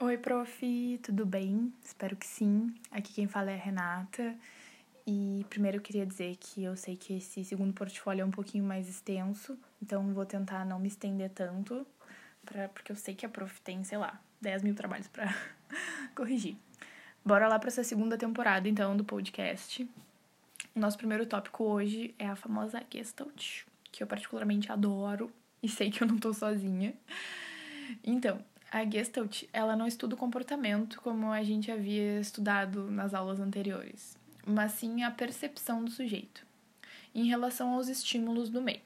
Oi, prof, tudo bem? Espero que sim. Aqui quem fala é a Renata. E primeiro eu queria dizer que eu sei que esse segundo portfólio é um pouquinho mais extenso, então vou tentar não me estender tanto, pra, porque eu sei que a prof tem, sei lá, 10 mil trabalhos para corrigir. Bora lá para essa segunda temporada, então, do podcast. O nosso primeiro tópico hoje é a famosa Gestalt, que eu particularmente adoro e sei que eu não tô sozinha. Então, a Gestalt, ela não estuda o comportamento como a gente havia estudado nas aulas anteriores, mas sim a percepção do sujeito em relação aos estímulos do meio.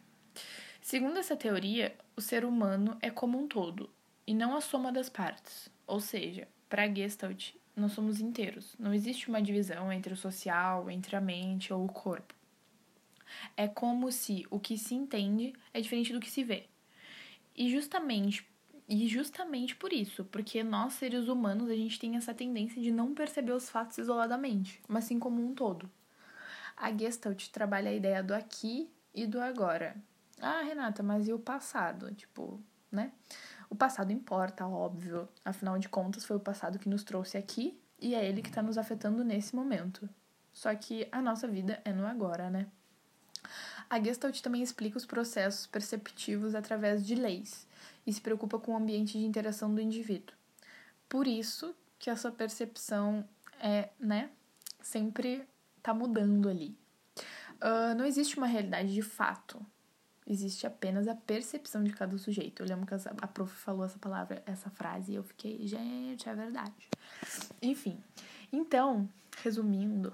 Segundo essa teoria, o ser humano é como um todo e não a soma das partes. Ou seja, para Gestalt, nós somos inteiros. Não existe uma divisão entre o social, entre a mente ou o corpo. É como se o que se entende é diferente do que se vê. E justamente e justamente por isso, porque nós seres humanos a gente tem essa tendência de não perceber os fatos isoladamente, mas sim como um todo. A Gestalt trabalha a ideia do aqui e do agora. Ah, Renata, mas e o passado? Tipo, né? O passado importa, óbvio. Afinal de contas, foi o passado que nos trouxe aqui e é ele que está nos afetando nesse momento. Só que a nossa vida é no agora, né? A Gestalt também explica os processos perceptivos através de leis e se preocupa com o ambiente de interação do indivíduo. Por isso que a sua percepção é, né, sempre tá mudando ali. Uh, não existe uma realidade de fato. Existe apenas a percepção de cada sujeito. Eu lembro que a prof falou essa palavra, essa frase, e eu fiquei, gente, é verdade. Enfim, então, resumindo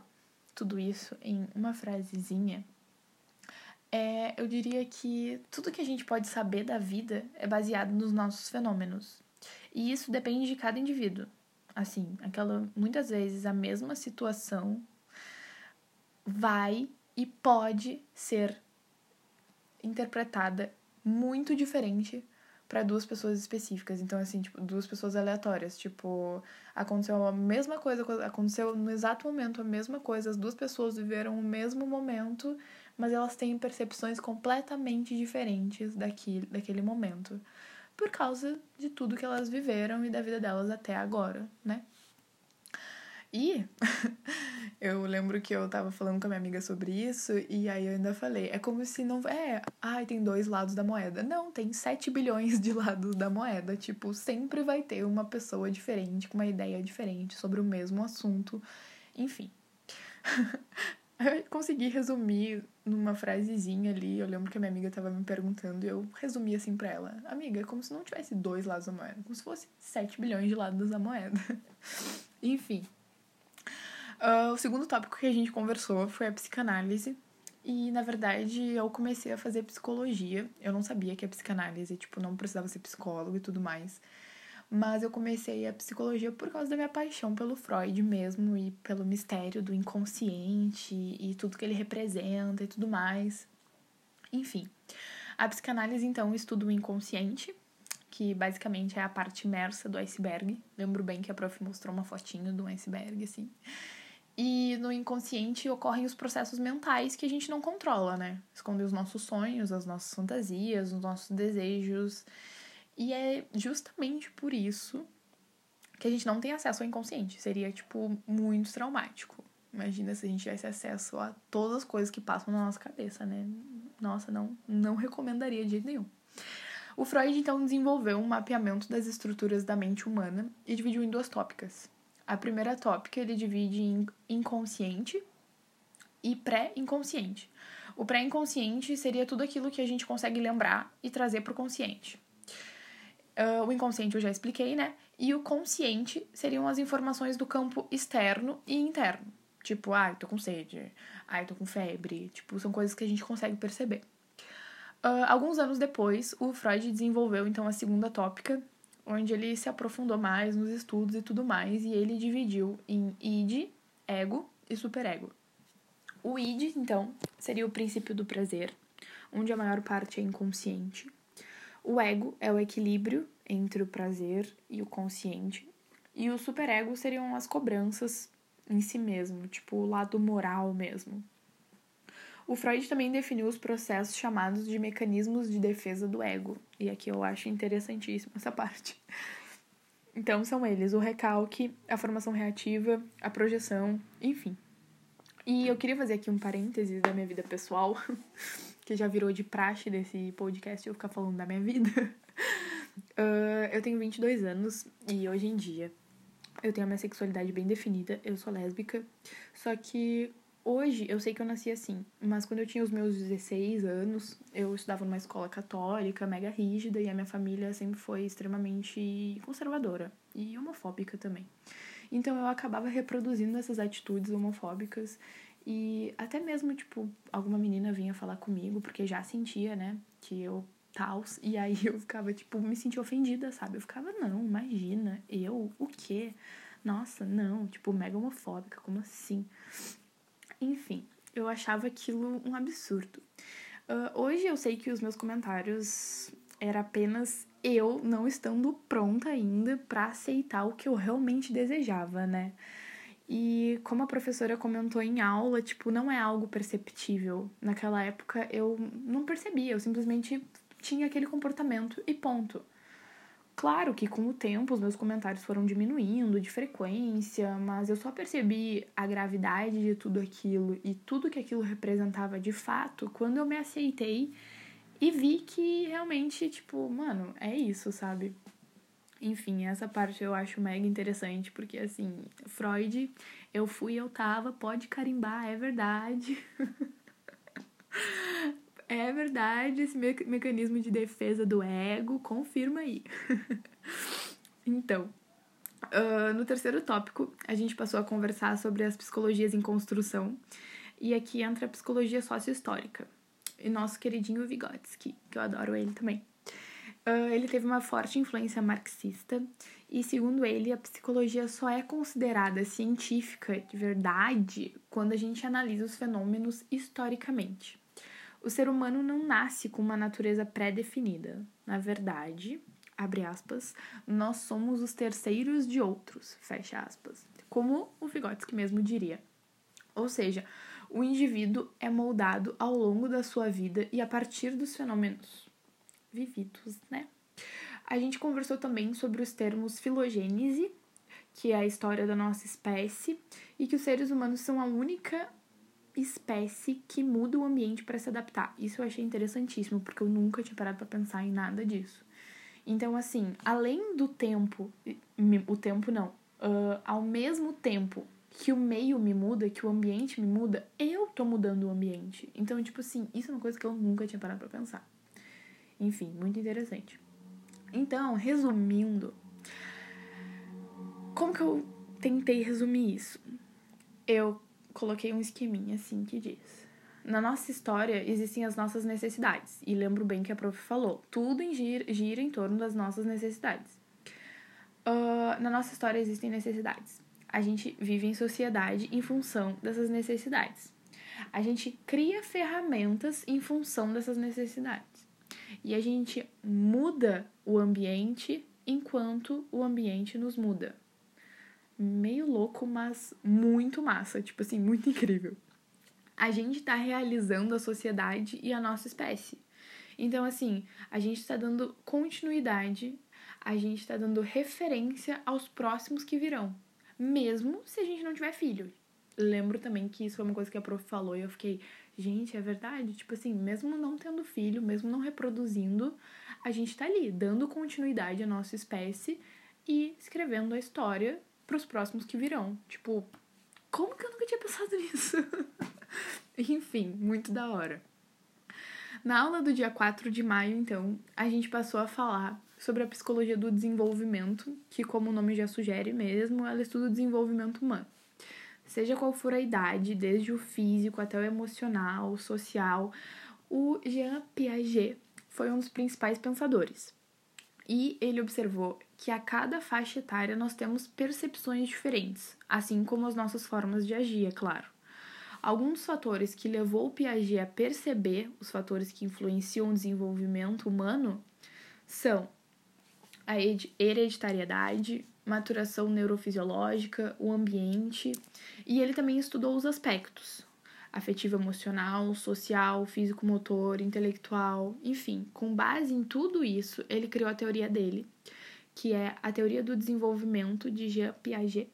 tudo isso em uma frasezinha, é, eu diria que tudo que a gente pode saber da vida é baseado nos nossos fenômenos. E isso depende de cada indivíduo. Assim, aquela muitas vezes a mesma situação vai e pode ser interpretada muito diferente para duas pessoas específicas. Então, assim, tipo, duas pessoas aleatórias. Tipo, aconteceu a mesma coisa, aconteceu no exato momento a mesma coisa, as duas pessoas viveram o mesmo momento, mas elas têm percepções completamente diferentes daquele, daquele momento. Por causa de tudo que elas viveram e da vida delas até agora, né? E eu lembro que eu tava falando com a minha amiga sobre isso, e aí eu ainda falei, é como se não. É, ai, tem dois lados da moeda. Não, tem 7 bilhões de lados da moeda. Tipo, sempre vai ter uma pessoa diferente, com uma ideia diferente sobre o mesmo assunto. Enfim. eu consegui resumir numa frasezinha ali. Eu lembro que a minha amiga tava me perguntando e eu resumi assim pra ela: Amiga, é como se não tivesse dois lados da moeda, como se fosse 7 bilhões de lados da moeda. Enfim. Uh, o segundo tópico que a gente conversou foi a psicanálise. E, na verdade, eu comecei a fazer psicologia. Eu não sabia que a psicanálise, tipo, não precisava ser psicólogo e tudo mais. Mas eu comecei a psicologia por causa da minha paixão pelo Freud mesmo e pelo mistério do inconsciente e tudo que ele representa e tudo mais. Enfim, a psicanálise então estuda o inconsciente, que basicamente é a parte imersa do iceberg. Lembro bem que a prof mostrou uma fotinho do iceberg, assim. E no inconsciente ocorrem os processos mentais que a gente não controla, né? Esconder os nossos sonhos, as nossas fantasias, os nossos desejos. E é justamente por isso que a gente não tem acesso ao inconsciente. Seria, tipo, muito traumático. Imagina se a gente tivesse acesso a todas as coisas que passam na nossa cabeça, né? Nossa, não, não recomendaria de jeito nenhum. O Freud, então, desenvolveu um mapeamento das estruturas da mente humana e dividiu em duas tópicas a primeira tópica ele divide em inconsciente e pré-inconsciente. O pré-inconsciente seria tudo aquilo que a gente consegue lembrar e trazer para o consciente. Uh, o inconsciente eu já expliquei, né? E o consciente seriam as informações do campo externo e interno. Tipo, ai, ah, tô com sede, ai, ah, tô com febre. Tipo, são coisas que a gente consegue perceber. Uh, alguns anos depois, o Freud desenvolveu então a segunda tópica, onde ele se aprofundou mais nos estudos e tudo mais, e ele dividiu em id, ego e superego. O id, então, seria o princípio do prazer, onde a maior parte é inconsciente. O ego é o equilíbrio entre o prazer e o consciente. E o superego seriam as cobranças em si mesmo, tipo o lado moral mesmo. O Freud também definiu os processos chamados de mecanismos de defesa do ego. E aqui eu acho interessantíssimo essa parte. Então são eles: o recalque, a formação reativa, a projeção, enfim. E eu queria fazer aqui um parêntese da minha vida pessoal, que já virou de praxe desse podcast eu ficar falando da minha vida. Uh, eu tenho 22 anos e hoje em dia eu tenho a minha sexualidade bem definida, eu sou lésbica. Só que hoje eu sei que eu nasci assim, mas quando eu tinha os meus 16 anos, eu estudava numa escola católica, mega rígida, e a minha família sempre foi extremamente conservadora e homofóbica também. Então eu acabava reproduzindo essas atitudes homofóbicas e até mesmo, tipo, alguma menina vinha falar comigo, porque já sentia, né, que eu tals, e aí eu ficava, tipo, me sentia ofendida, sabe? Eu ficava, não, imagina, eu, o quê? Nossa, não, tipo, mega homofóbica, como assim? Enfim, eu achava aquilo um absurdo. Uh, hoje eu sei que os meus comentários era apenas eu não estando pronta ainda para aceitar o que eu realmente desejava, né? E como a professora comentou em aula, tipo, não é algo perceptível. Naquela época eu não percebia, eu simplesmente tinha aquele comportamento e ponto. Claro que com o tempo os meus comentários foram diminuindo de frequência, mas eu só percebi a gravidade de tudo aquilo e tudo que aquilo representava de fato quando eu me aceitei e vi que realmente, tipo, mano, é isso, sabe? Enfim, essa parte eu acho mega interessante, porque assim, Freud, eu fui, eu tava, pode carimbar, é verdade. é verdade, esse me mecanismo de defesa do ego, confirma aí. então, uh, no terceiro tópico, a gente passou a conversar sobre as psicologias em construção, e aqui entra a psicologia sócio-histórica e nosso queridinho Vygotsky, que eu adoro ele também. Uh, ele teve uma forte influência marxista e, segundo ele, a psicologia só é considerada científica de verdade quando a gente analisa os fenômenos historicamente. O ser humano não nasce com uma natureza pré-definida. Na verdade, abre aspas, nós somos os terceiros de outros, fecha aspas. Como o Vygotsky mesmo diria. Ou seja, o indivíduo é moldado ao longo da sua vida e a partir dos fenômenos vividos, né? A gente conversou também sobre os termos filogênese, que é a história da nossa espécie, e que os seres humanos são a única espécie que muda o ambiente para se adaptar. Isso eu achei interessantíssimo, porque eu nunca tinha parado para pensar em nada disso. Então, assim, além do tempo, o tempo não, uh, ao mesmo tempo que o meio me muda, que o ambiente me muda, eu tô mudando o ambiente. Então, tipo assim, isso é uma coisa que eu nunca tinha parado pra pensar. Enfim, muito interessante. Então, resumindo, como que eu tentei resumir isso? Eu coloquei um esqueminha assim que diz: Na nossa história existem as nossas necessidades. E lembro bem que a prof falou: tudo gira, gira em torno das nossas necessidades. Uh, na nossa história existem necessidades a gente vive em sociedade em função dessas necessidades. A gente cria ferramentas em função dessas necessidades. E a gente muda o ambiente enquanto o ambiente nos muda. Meio louco, mas muito massa, tipo assim, muito incrível. A gente está realizando a sociedade e a nossa espécie. Então, assim, a gente está dando continuidade, a gente está dando referência aos próximos que virão mesmo se a gente não tiver filho. Lembro também que isso foi uma coisa que a prof falou e eu fiquei, gente, é verdade? Tipo assim, mesmo não tendo filho, mesmo não reproduzindo, a gente tá ali, dando continuidade à nossa espécie e escrevendo a história pros próximos que virão. Tipo, como que eu nunca tinha pensado nisso? Enfim, muito da hora. Na aula do dia 4 de maio, então, a gente passou a falar sobre a psicologia do desenvolvimento, que, como o nome já sugere mesmo, ela estuda o desenvolvimento humano. Seja qual for a idade, desde o físico até o emocional, o social, o Jean Piaget foi um dos principais pensadores. E ele observou que a cada faixa etária nós temos percepções diferentes, assim como as nossas formas de agir, é claro. Alguns fatores que levou o Piaget a perceber os fatores que influenciam o desenvolvimento humano são a hereditariedade, maturação neurofisiológica, o ambiente, e ele também estudou os aspectos afetivo emocional, social, físico-motor, intelectual, enfim, com base em tudo isso, ele criou a teoria dele, que é a teoria do desenvolvimento de Jean Piaget,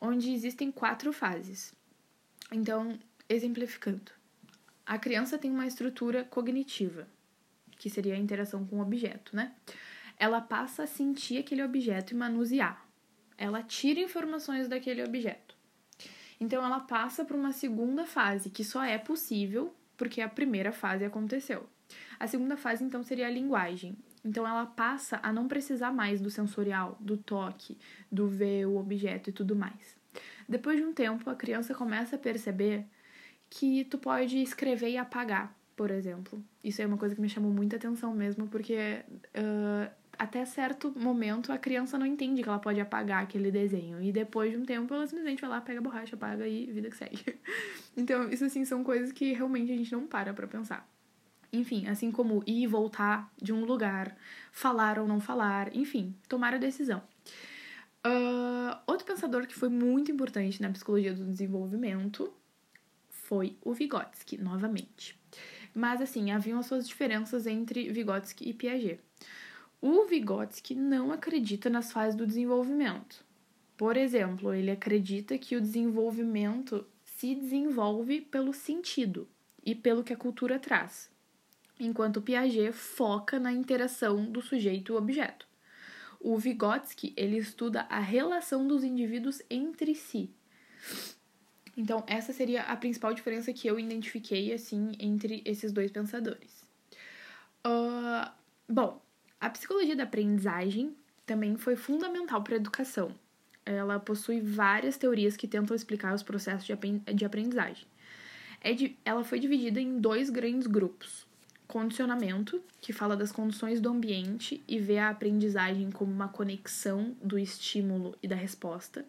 onde existem quatro fases. Então, exemplificando, a criança tem uma estrutura cognitiva, que seria a interação com o objeto, né? Ela passa a sentir aquele objeto e manusear. Ela tira informações daquele objeto. Então, ela passa para uma segunda fase, que só é possível porque a primeira fase aconteceu. A segunda fase, então, seria a linguagem. Então, ela passa a não precisar mais do sensorial, do toque, do ver o objeto e tudo mais. Depois de um tempo, a criança começa a perceber que tu pode escrever e apagar, por exemplo. Isso é uma coisa que me chamou muita atenção mesmo, porque uh, até certo momento a criança não entende que ela pode apagar aquele desenho. E depois de um tempo ela simplesmente vai lá, pega a borracha, apaga e vida que segue. então, isso assim são coisas que realmente a gente não para pra pensar. Enfim, assim como ir e voltar de um lugar, falar ou não falar, enfim, tomar a decisão. Uh, outro pensador que foi muito importante na psicologia do desenvolvimento foi o Vygotsky, novamente. Mas, assim, haviam as suas diferenças entre Vygotsky e Piaget. O Vygotsky não acredita nas fases do desenvolvimento. Por exemplo, ele acredita que o desenvolvimento se desenvolve pelo sentido e pelo que a cultura traz, enquanto Piaget foca na interação do sujeito e objeto. O Vygotsky, ele estuda a relação dos indivíduos entre si. Então, essa seria a principal diferença que eu identifiquei, assim, entre esses dois pensadores. Uh, bom, a psicologia da aprendizagem também foi fundamental para a educação. Ela possui várias teorias que tentam explicar os processos de aprendizagem. É de, ela foi dividida em dois grandes grupos: condicionamento, que fala das condições do ambiente e vê a aprendizagem como uma conexão do estímulo e da resposta,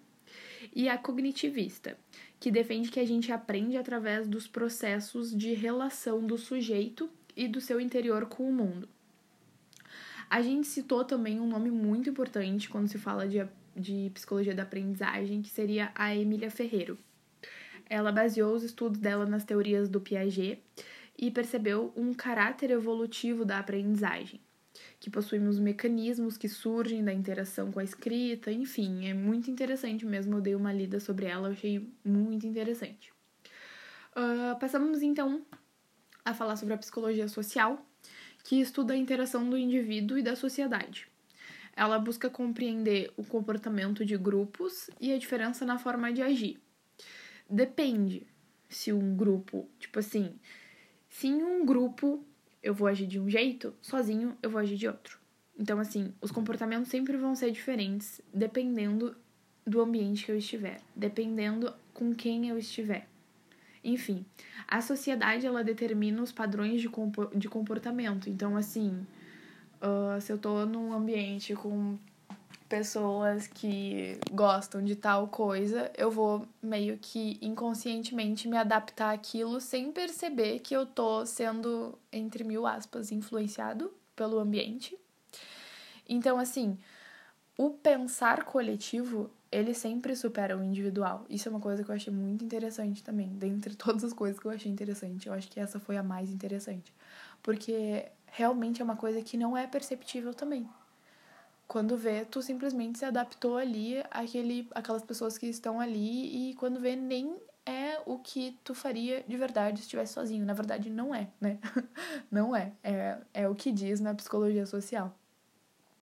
e a cognitivista, que defende que a gente aprende através dos processos de relação do sujeito e do seu interior com o mundo. A gente citou também um nome muito importante quando se fala de, de psicologia da aprendizagem, que seria a Emília Ferreiro. Ela baseou os estudos dela nas teorias do Piaget e percebeu um caráter evolutivo da aprendizagem, que possuímos mecanismos que surgem da interação com a escrita, enfim, é muito interessante mesmo. Eu dei uma lida sobre ela, eu achei muito interessante. Uh, passamos então a falar sobre a psicologia social, que estuda a interação do indivíduo e da sociedade. Ela busca compreender o comportamento de grupos e a diferença na forma de agir. Depende se um grupo, tipo assim, se em um grupo eu vou agir de um jeito, sozinho eu vou agir de outro. Então, assim, os comportamentos sempre vão ser diferentes dependendo do ambiente que eu estiver, dependendo com quem eu estiver. Enfim, a sociedade ela determina os padrões de, de comportamento. Então, assim, uh, se eu tô num ambiente com pessoas que gostam de tal coisa, eu vou meio que inconscientemente me adaptar àquilo sem perceber que eu tô sendo, entre mil aspas, influenciado pelo ambiente. Então, assim, o pensar coletivo ele sempre supera o individual. Isso é uma coisa que eu achei muito interessante também. Dentre todas as coisas que eu achei interessante, eu acho que essa foi a mais interessante. Porque realmente é uma coisa que não é perceptível também. Quando vê, tu simplesmente se adaptou ali àquele, àquelas pessoas que estão ali e quando vê, nem é o que tu faria de verdade se estivesse sozinho. Na verdade, não é, né? não é. é. É o que diz na psicologia social.